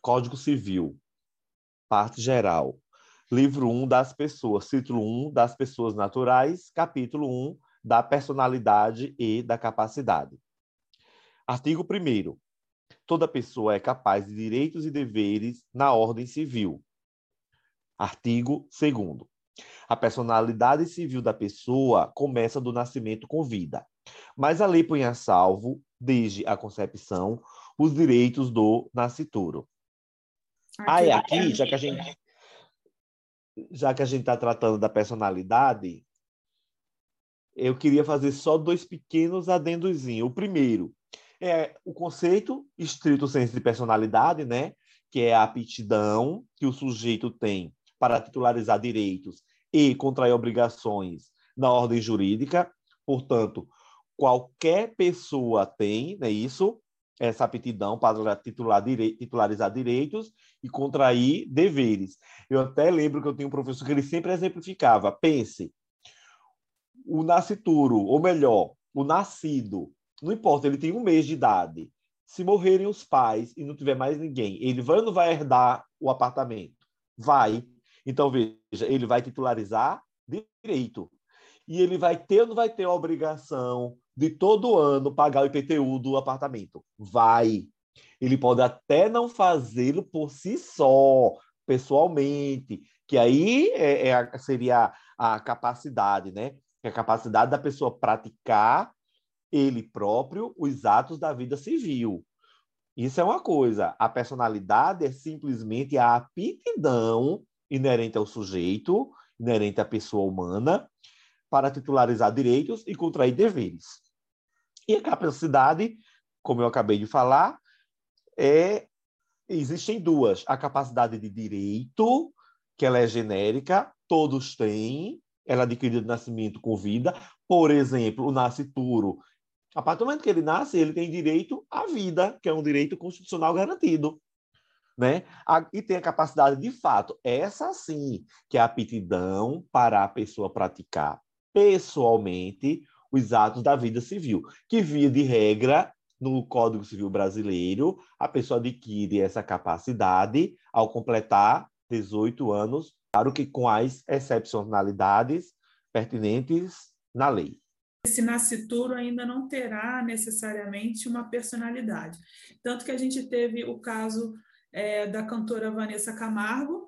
Código Civil, parte geral. Livro 1 das pessoas, título 1 das pessoas naturais, capítulo 1 da personalidade e da capacidade. Artigo 1 Toda pessoa é capaz de direitos e deveres na ordem civil. Artigo 2 A personalidade civil da pessoa começa do nascimento com vida, mas a lei põe a salvo, desde a concepção, os direitos do nascituro. Ah, aqui, já que a gente já que a gente está tratando da personalidade, eu queria fazer só dois pequenos adendozinhos. O primeiro é o conceito estrito senso de personalidade, né? que é a aptidão que o sujeito tem para titularizar direitos e contrair obrigações na ordem jurídica. Portanto, qualquer pessoa tem, né, isso, essa aptidão para titular direi titularizar direitos e contrair deveres. Eu até lembro que eu tinha um professor que ele sempre exemplificava. Pense, o nascituro, ou melhor, o nascido, não importa, ele tem um mês de idade. Se morrerem os pais e não tiver mais ninguém, ele vai ou não vai herdar o apartamento? Vai. Então, veja, ele vai titularizar direito. E ele vai ter ou não vai ter a obrigação de todo ano pagar o IPTU do apartamento? Vai. Ele pode até não fazê-lo por si só, pessoalmente, que aí é, é, seria a capacidade, né? É a capacidade da pessoa praticar ele próprio os atos da vida civil. Isso é uma coisa. A personalidade é simplesmente a aptidão inerente ao sujeito, inerente à pessoa humana, para titularizar direitos e contrair deveres. E a capacidade, como eu acabei de falar, é existem duas: a capacidade de direito, que ela é genérica, todos têm, ela é adquirida de nascimento com vida. Por exemplo, o nascituro. A partir do momento que ele nasce, ele tem direito à vida, que é um direito constitucional garantido. Né? E tem a capacidade de fato, essa sim, que é a aptidão para a pessoa praticar pessoalmente os atos da vida civil, que via de regra no Código Civil Brasileiro, a pessoa adquire essa capacidade ao completar 18 anos, claro que com as excepcionalidades pertinentes na lei. Esse nascituro ainda não terá necessariamente uma personalidade. Tanto que a gente teve o caso é, da cantora Vanessa Camargo,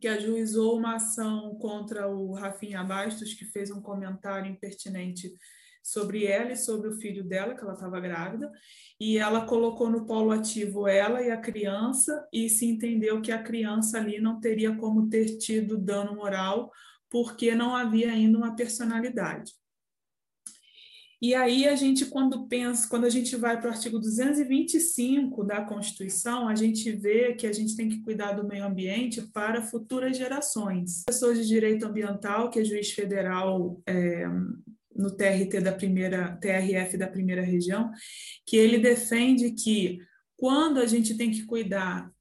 que ajuizou uma ação contra o Rafinha Bastos, que fez um comentário impertinente sobre ela e sobre o filho dela, que ela estava grávida, e ela colocou no polo ativo ela e a criança, e se entendeu que a criança ali não teria como ter tido dano moral, porque não havia ainda uma personalidade. E aí a gente, quando pensa, quando a gente vai para o artigo 225 da Constituição, a gente vê que a gente tem que cuidar do meio ambiente para futuras gerações. Pessoas de direito ambiental, que é juiz federal é, no TRT da primeira, TRF da primeira região, que ele defende que quando a gente tem que cuidar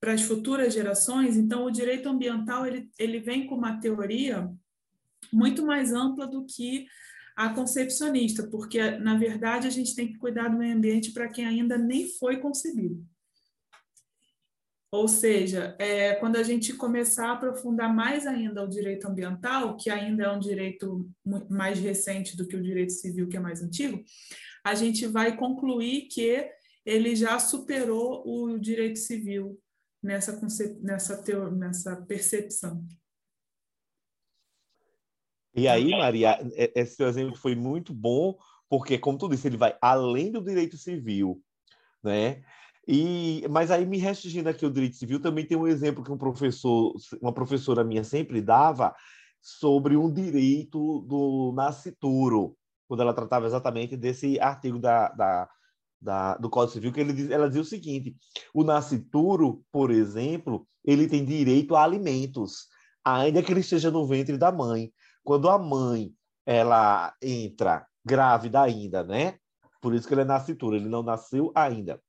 para as futuras gerações, então o direito ambiental ele, ele vem com uma teoria muito mais ampla do que a concepcionista, porque, na verdade, a gente tem que cuidar do meio ambiente para quem ainda nem foi concebido. Ou seja, é, quando a gente começar a aprofundar mais ainda o direito ambiental, que ainda é um direito mais recente do que o direito civil, que é mais antigo, a gente vai concluir que ele já superou o direito civil nessa, nessa, nessa percepção. E aí, Maria, esse seu exemplo foi muito bom, porque, como tu disse, ele vai além do direito civil, né? E, mas aí, me restringindo aqui o direito civil, também tem um exemplo que um professor, uma professora minha sempre dava sobre um direito do nascituro, quando ela tratava exatamente desse artigo da, da, da do Código Civil, que ele diz, ela dizia o seguinte: o nascituro, por exemplo, ele tem direito a alimentos, ainda que ele esteja no ventre da mãe. Quando a mãe ela entra grávida ainda, né? Por isso que ele é nascitura, ele não nasceu ainda.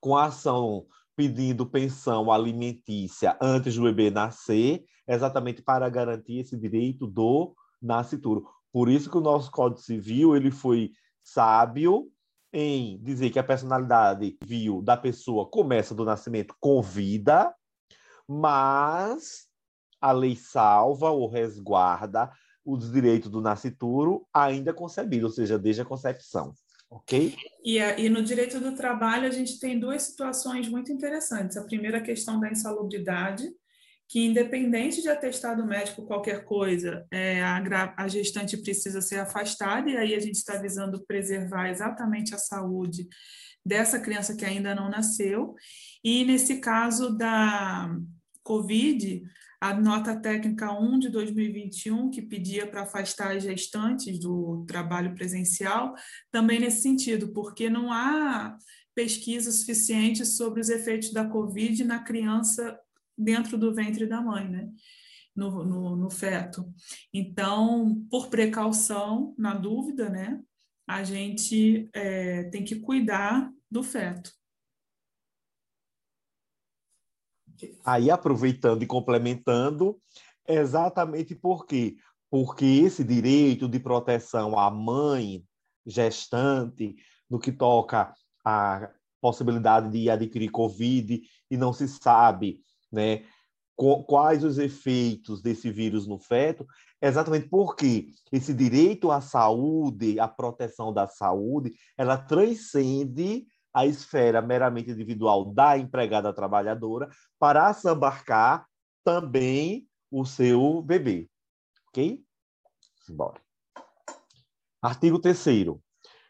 Com a ação pedindo pensão alimentícia antes do bebê nascer, exatamente para garantir esse direito do nascituro. Por isso que o nosso Código Civil ele foi sábio em dizer que a personalidade civil da pessoa começa do nascimento com vida, mas a lei salva ou resguarda os direitos do nascituro ainda concebido, ou seja, desde a concepção. Ok? E, e no direito do trabalho, a gente tem duas situações muito interessantes. A primeira, a questão da insalubridade, que independente de atestado médico qualquer coisa, é, a, a, gestante precisa ser afastada, e aí a gente está visando preservar exatamente a saúde dessa criança que ainda não nasceu. E nesse caso da Covid, a nota técnica 1 de 2021, que pedia para afastar as gestantes do trabalho presencial, também nesse sentido, porque não há pesquisa suficiente sobre os efeitos da Covid na criança dentro do ventre da mãe, né? No, no, no feto. Então, por precaução, na dúvida, né? A gente é, tem que cuidar do feto. Aí, aproveitando e complementando, exatamente por quê? Porque esse direito de proteção à mãe gestante, no que toca à possibilidade de adquirir Covid, e não se sabe né, quais os efeitos desse vírus no feto, exatamente porque esse direito à saúde, à proteção da saúde, ela transcende a esfera meramente individual da empregada trabalhadora para assambarcar também o seu bebê. Ok? Bora. Artigo 3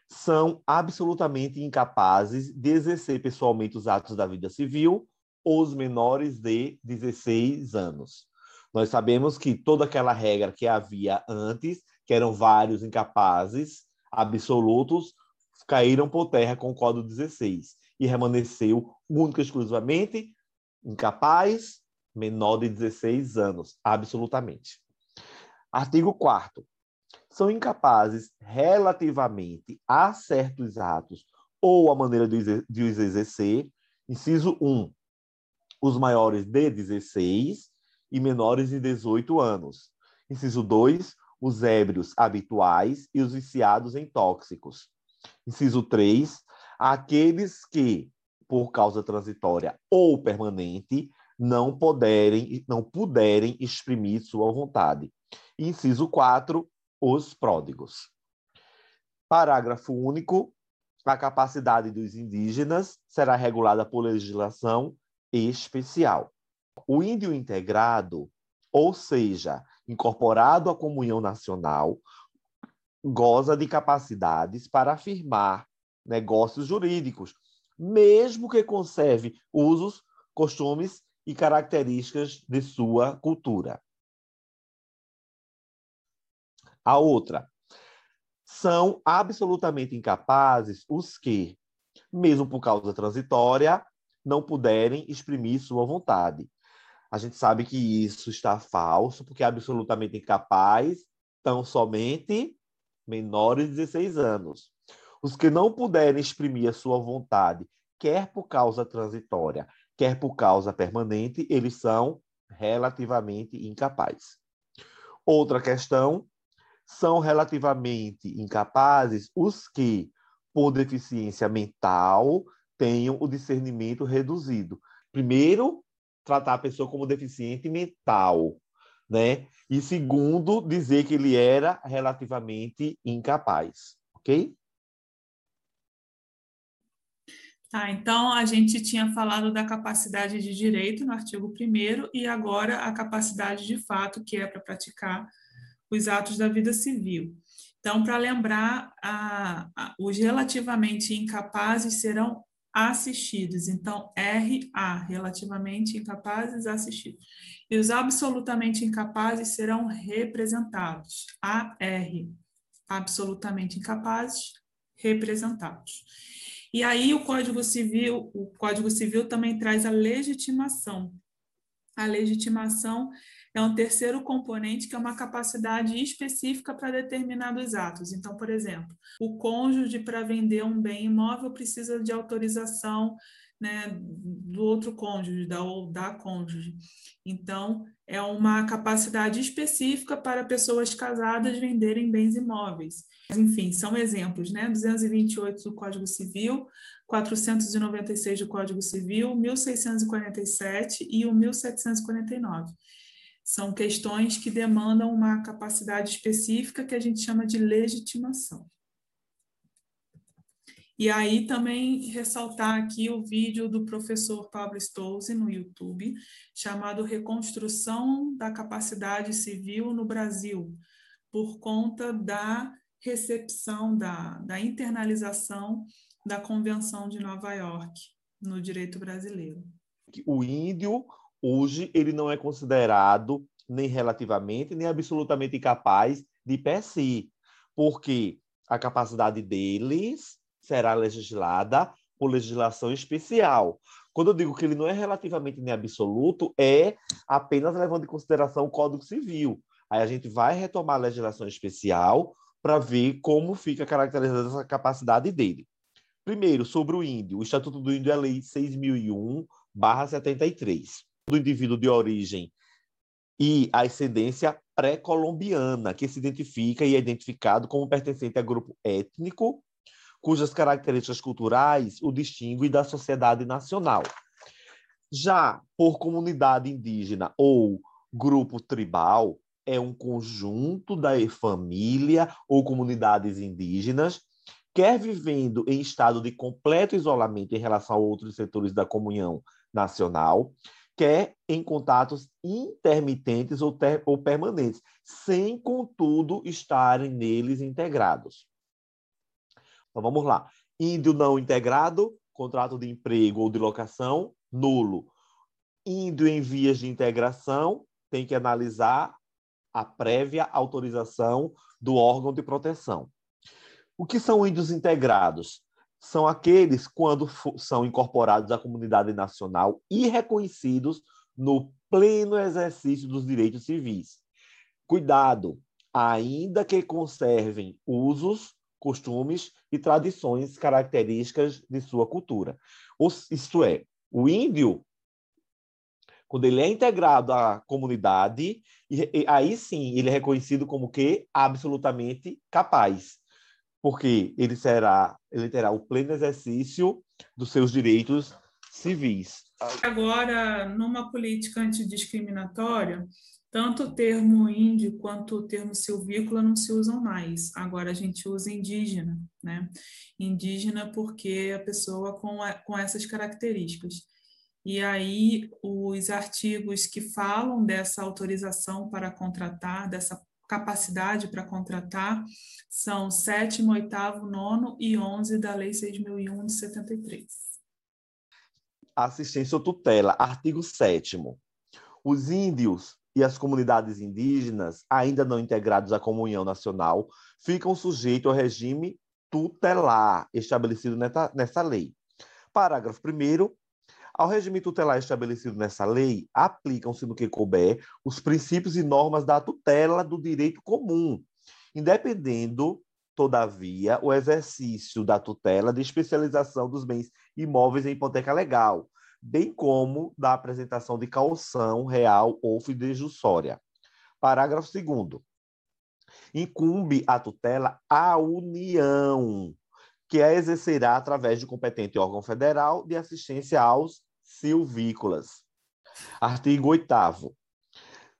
São absolutamente incapazes de exercer pessoalmente os atos da vida civil os menores de 16 anos. Nós sabemos que toda aquela regra que havia antes, que eram vários incapazes absolutos, caíram por terra com o Código 16 e permaneceu única e exclusivamente incapaz, menor de 16 anos, absolutamente. Artigo 4 São incapazes relativamente a certos atos ou a maneira de os exercer. Inciso 1 os maiores de 16 e menores de 18 anos. Inciso 2, os ébrios habituais e os viciados em tóxicos. Inciso 3, aqueles que, por causa transitória ou permanente, não puderem, não puderem exprimir sua vontade. Inciso 4, os pródigos. Parágrafo único. A capacidade dos indígenas será regulada por legislação especial. O índio integrado, ou seja, incorporado à comunhão nacional, goza de capacidades para afirmar negócios jurídicos, mesmo que conserve usos, costumes e características de sua cultura. A outra, são absolutamente incapazes os que, mesmo por causa transitória, não puderem exprimir sua vontade. A gente sabe que isso está falso, porque é absolutamente incapaz, tão somente menores de 16 anos. Os que não puderem exprimir a sua vontade, quer por causa transitória, quer por causa permanente, eles são relativamente incapazes. Outra questão, são relativamente incapazes os que, por deficiência mental, tenham o discernimento reduzido. Primeiro, tratar a pessoa como deficiente mental, né? E segundo, dizer que ele era relativamente incapaz, ok? Tá, então a gente tinha falado da capacidade de direito no artigo 1 e agora a capacidade de fato, que é para praticar os atos da vida civil. Então, para lembrar, a, a, os relativamente incapazes serão assistidos. Então, RA, relativamente incapazes, assistidos. E os absolutamente incapazes serão representados. AR, absolutamente incapazes, representados. E aí o Código Civil, o Código Civil também traz a legitimação. A legitimação é um terceiro componente que é uma capacidade específica para determinados atos. Então, por exemplo, o cônjuge para vender um bem imóvel precisa de autorização né, do outro cônjuge, da ou da cônjuge. Então, é uma capacidade específica para pessoas casadas venderem bens imóveis. Enfim, são exemplos, né? 228 do Código Civil, 496 do Código Civil, 1647 e o 1749. São questões que demandam uma capacidade específica que a gente chama de legitimação. E aí também ressaltar aqui o vídeo do professor Pablo Stolze no YouTube, chamado Reconstrução da Capacidade Civil no Brasil, por conta da recepção, da, da internalização da Convenção de Nova York no direito brasileiro. O índio, hoje, ele não é considerado nem relativamente, nem absolutamente incapaz de per si, porque a capacidade deles será legislada por legislação especial. Quando eu digo que ele não é relativamente nem absoluto, é apenas levando em consideração o Código Civil. Aí a gente vai retomar a legislação especial para ver como fica caracterizada essa capacidade dele. Primeiro, sobre o índio. O Estatuto do Índio é a Lei 6.001-73, do indivíduo de origem e ascendência pré-colombiana, que se identifica e é identificado como pertencente a grupo étnico cujas características culturais o distinguem da sociedade nacional. Já por comunidade indígena ou grupo tribal, é um conjunto da família ou comunidades indígenas, quer vivendo em estado de completo isolamento em relação a outros setores da comunhão nacional, quer em contatos intermitentes ou, ter, ou permanentes, sem, contudo, estarem neles integrados. Então vamos lá. Índio não integrado, contrato de emprego ou de locação, nulo. Índio em vias de integração, tem que analisar a prévia autorização do órgão de proteção. O que são índios integrados? São aqueles quando são incorporados à comunidade nacional e reconhecidos no pleno exercício dos direitos civis. Cuidado, ainda que conservem usos, costumes e tradições características de sua cultura. Isto é, o índio, quando ele é integrado à comunidade, aí sim ele é reconhecido como que absolutamente capaz, porque ele será, ele terá o pleno exercício dos seus direitos civis. Agora, numa política antidiscriminatória, tanto o termo índio quanto o termo silvícola não se usam mais. Agora a gente usa indígena, né? Indígena porque a pessoa com, a, com essas características. E aí os artigos que falam dessa autorização para contratar, dessa capacidade para contratar, são 7, 8, 9 e 11 da Lei 6.001 de 73. Assistência ou tutela, artigo 7 Os índios e as comunidades indígenas, ainda não integrados à comunhão nacional, ficam sujeitos ao regime tutelar estabelecido nessa lei. Parágrafo 1 ao regime tutelar estabelecido nessa lei, aplicam-se no que couber os princípios e normas da tutela do direito comum, independendo, todavia, o exercício da tutela de especialização dos bens imóveis em hipoteca legal, bem como da apresentação de calção real ou fidejussória. Parágrafo 2 Incumbe a tutela à União, que a exercerá através de competente órgão federal de assistência aos silvícolas. Artigo 8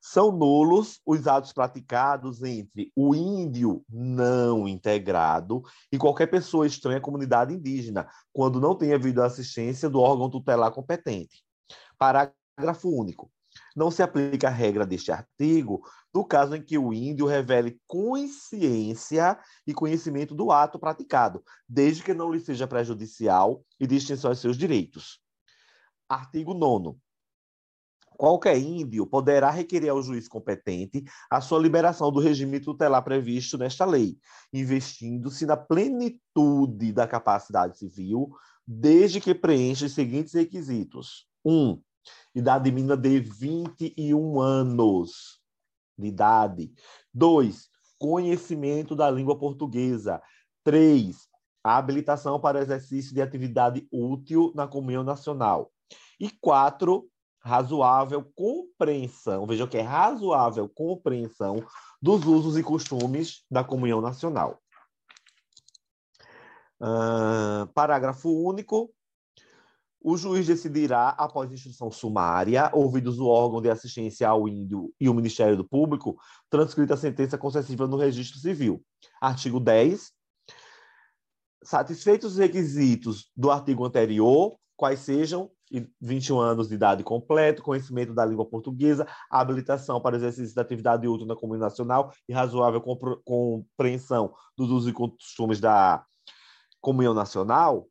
são nulos os atos praticados entre o índio não integrado e qualquer pessoa estranha à comunidade indígena, quando não tenha havido assistência do órgão tutelar competente. Parágrafo único. Não se aplica a regra deste artigo no caso em que o índio revele consciência e conhecimento do ato praticado, desde que não lhe seja prejudicial e de extensão aos seus direitos. Artigo 9 qualquer índio poderá requerer ao juiz competente a sua liberação do regime tutelar previsto nesta lei, investindo-se na plenitude da capacidade civil, desde que preencha os seguintes requisitos: 1. Um, idade mínima de 21 anos de idade. 2. Conhecimento da língua portuguesa. 3. a habilitação para exercício de atividade útil na comunhão nacional. E quatro, razoável compreensão, vejam que é razoável compreensão dos usos e costumes da comunhão nacional. Uh, parágrafo único. O juiz decidirá, após instrução sumária, ouvidos o órgão de assistência ao índio e o Ministério do Público, transcrita a sentença concessiva no registro civil. Artigo 10. Satisfeitos os requisitos do artigo anterior, quais sejam 21 anos de idade completo, conhecimento da língua portuguesa, habilitação para exercício da atividade útil na comunidade nacional e razoável compreensão dos usos e costumes da comunhão nacional,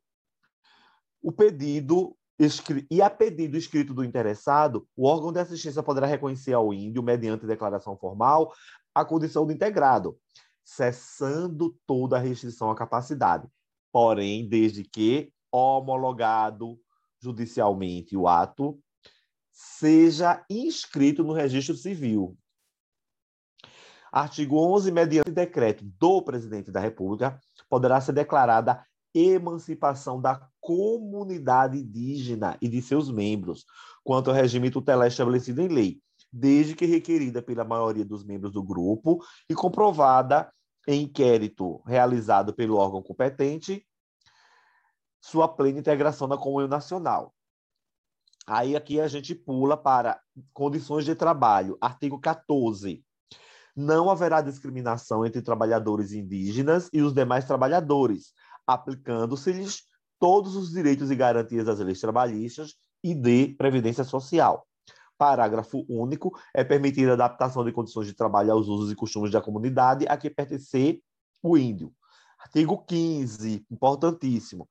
o pedido e a pedido escrito do interessado, o órgão de assistência poderá reconhecer ao índio, mediante declaração formal, a condição de integrado, cessando toda a restrição à capacidade, porém, desde que homologado judicialmente o ato, seja inscrito no registro civil. Artigo 11, mediante decreto do presidente da República, poderá ser declarada emancipação da comunidade indígena e de seus membros, quanto ao regime tutelar estabelecido em lei, desde que requerida pela maioria dos membros do grupo e comprovada em inquérito realizado pelo órgão competente sua plena integração na comunhão nacional. Aí aqui a gente pula para condições de trabalho, artigo 14. Não haverá discriminação entre trabalhadores indígenas e os demais trabalhadores, aplicando-se-lhes todos os direitos e garantias das leis trabalhistas e de previdência social. Parágrafo único. É permitida a adaptação de condições de trabalho aos usos e costumes da comunidade a que pertencer o índio. Artigo 15, importantíssimo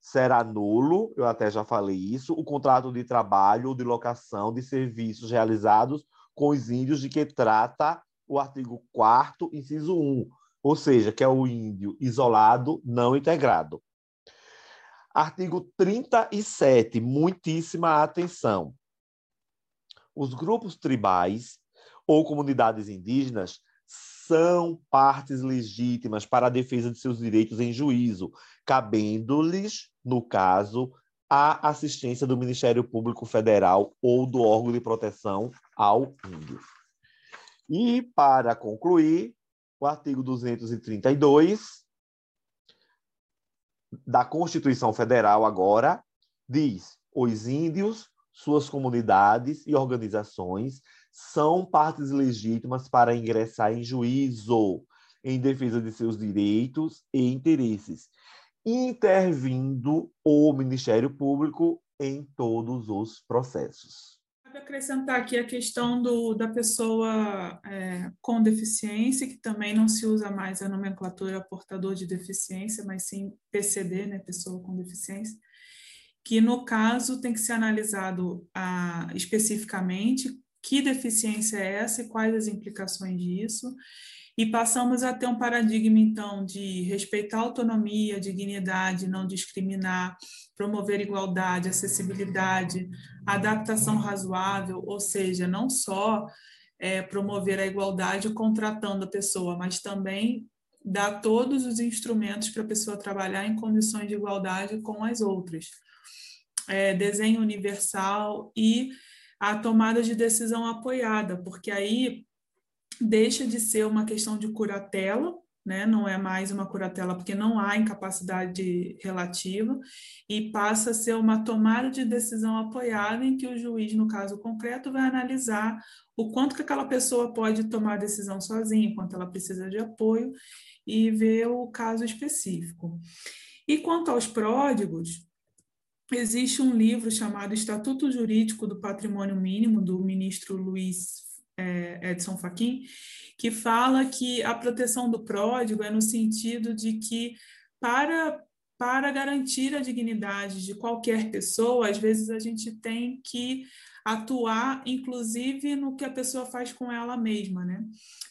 será nulo, eu até já falei isso, o contrato de trabalho ou de locação de serviços realizados com os índios de que trata o artigo 4 inciso 1, ou seja, que é o índio isolado não integrado. Artigo 37, muitíssima atenção. Os grupos tribais ou comunidades indígenas são partes legítimas para a defesa de seus direitos em juízo, cabendo-lhes, no caso, a assistência do Ministério Público Federal ou do órgão de proteção ao índio. E, para concluir, o artigo 232 da Constituição Federal agora diz: os índios, suas comunidades e organizações são partes legítimas para ingressar em juízo em defesa de seus direitos e interesses, intervindo o Ministério Público em todos os processos. Acrescentar aqui a questão do, da pessoa é, com deficiência, que também não se usa mais a nomenclatura portador de deficiência, mas sim PCD, né, pessoa com deficiência, que no caso tem que ser analisado ah, especificamente que deficiência é essa e quais as implicações disso. E passamos a ter um paradigma, então, de respeitar a autonomia, dignidade, não discriminar, promover igualdade, acessibilidade, adaptação razoável, ou seja, não só é, promover a igualdade contratando a pessoa, mas também dar todos os instrumentos para a pessoa trabalhar em condições de igualdade com as outras. É, desenho universal e a tomada de decisão apoiada, porque aí deixa de ser uma questão de curatela, né? não é mais uma curatela porque não há incapacidade relativa, e passa a ser uma tomada de decisão apoiada em que o juiz, no caso concreto, vai analisar o quanto que aquela pessoa pode tomar a decisão sozinha, quanto ela precisa de apoio, e ver o caso específico. E quanto aos pródigos, existe um livro chamado Estatuto Jurídico do Patrimônio Mínimo, do ministro Luiz é, Edson Fachin, que fala que a proteção do pródigo é no sentido de que, para, para garantir a dignidade de qualquer pessoa, às vezes a gente tem que atuar, inclusive, no que a pessoa faz com ela mesma, né?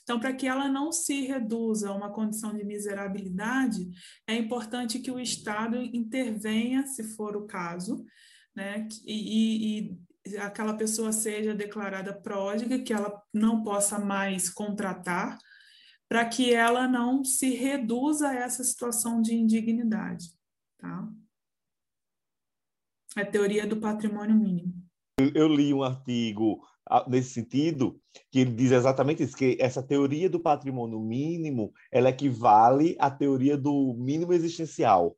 Então, para que ela não se reduza a uma condição de miserabilidade, é importante que o Estado intervenha, se for o caso, né? E, e aquela pessoa seja declarada pródiga, que ela não possa mais contratar para que ela não se reduza a essa situação de indignidade. Tá? A teoria do patrimônio mínimo. Eu li um artigo nesse sentido, que ele diz exatamente isso, que essa teoria do patrimônio mínimo, ela equivale à teoria do mínimo existencial.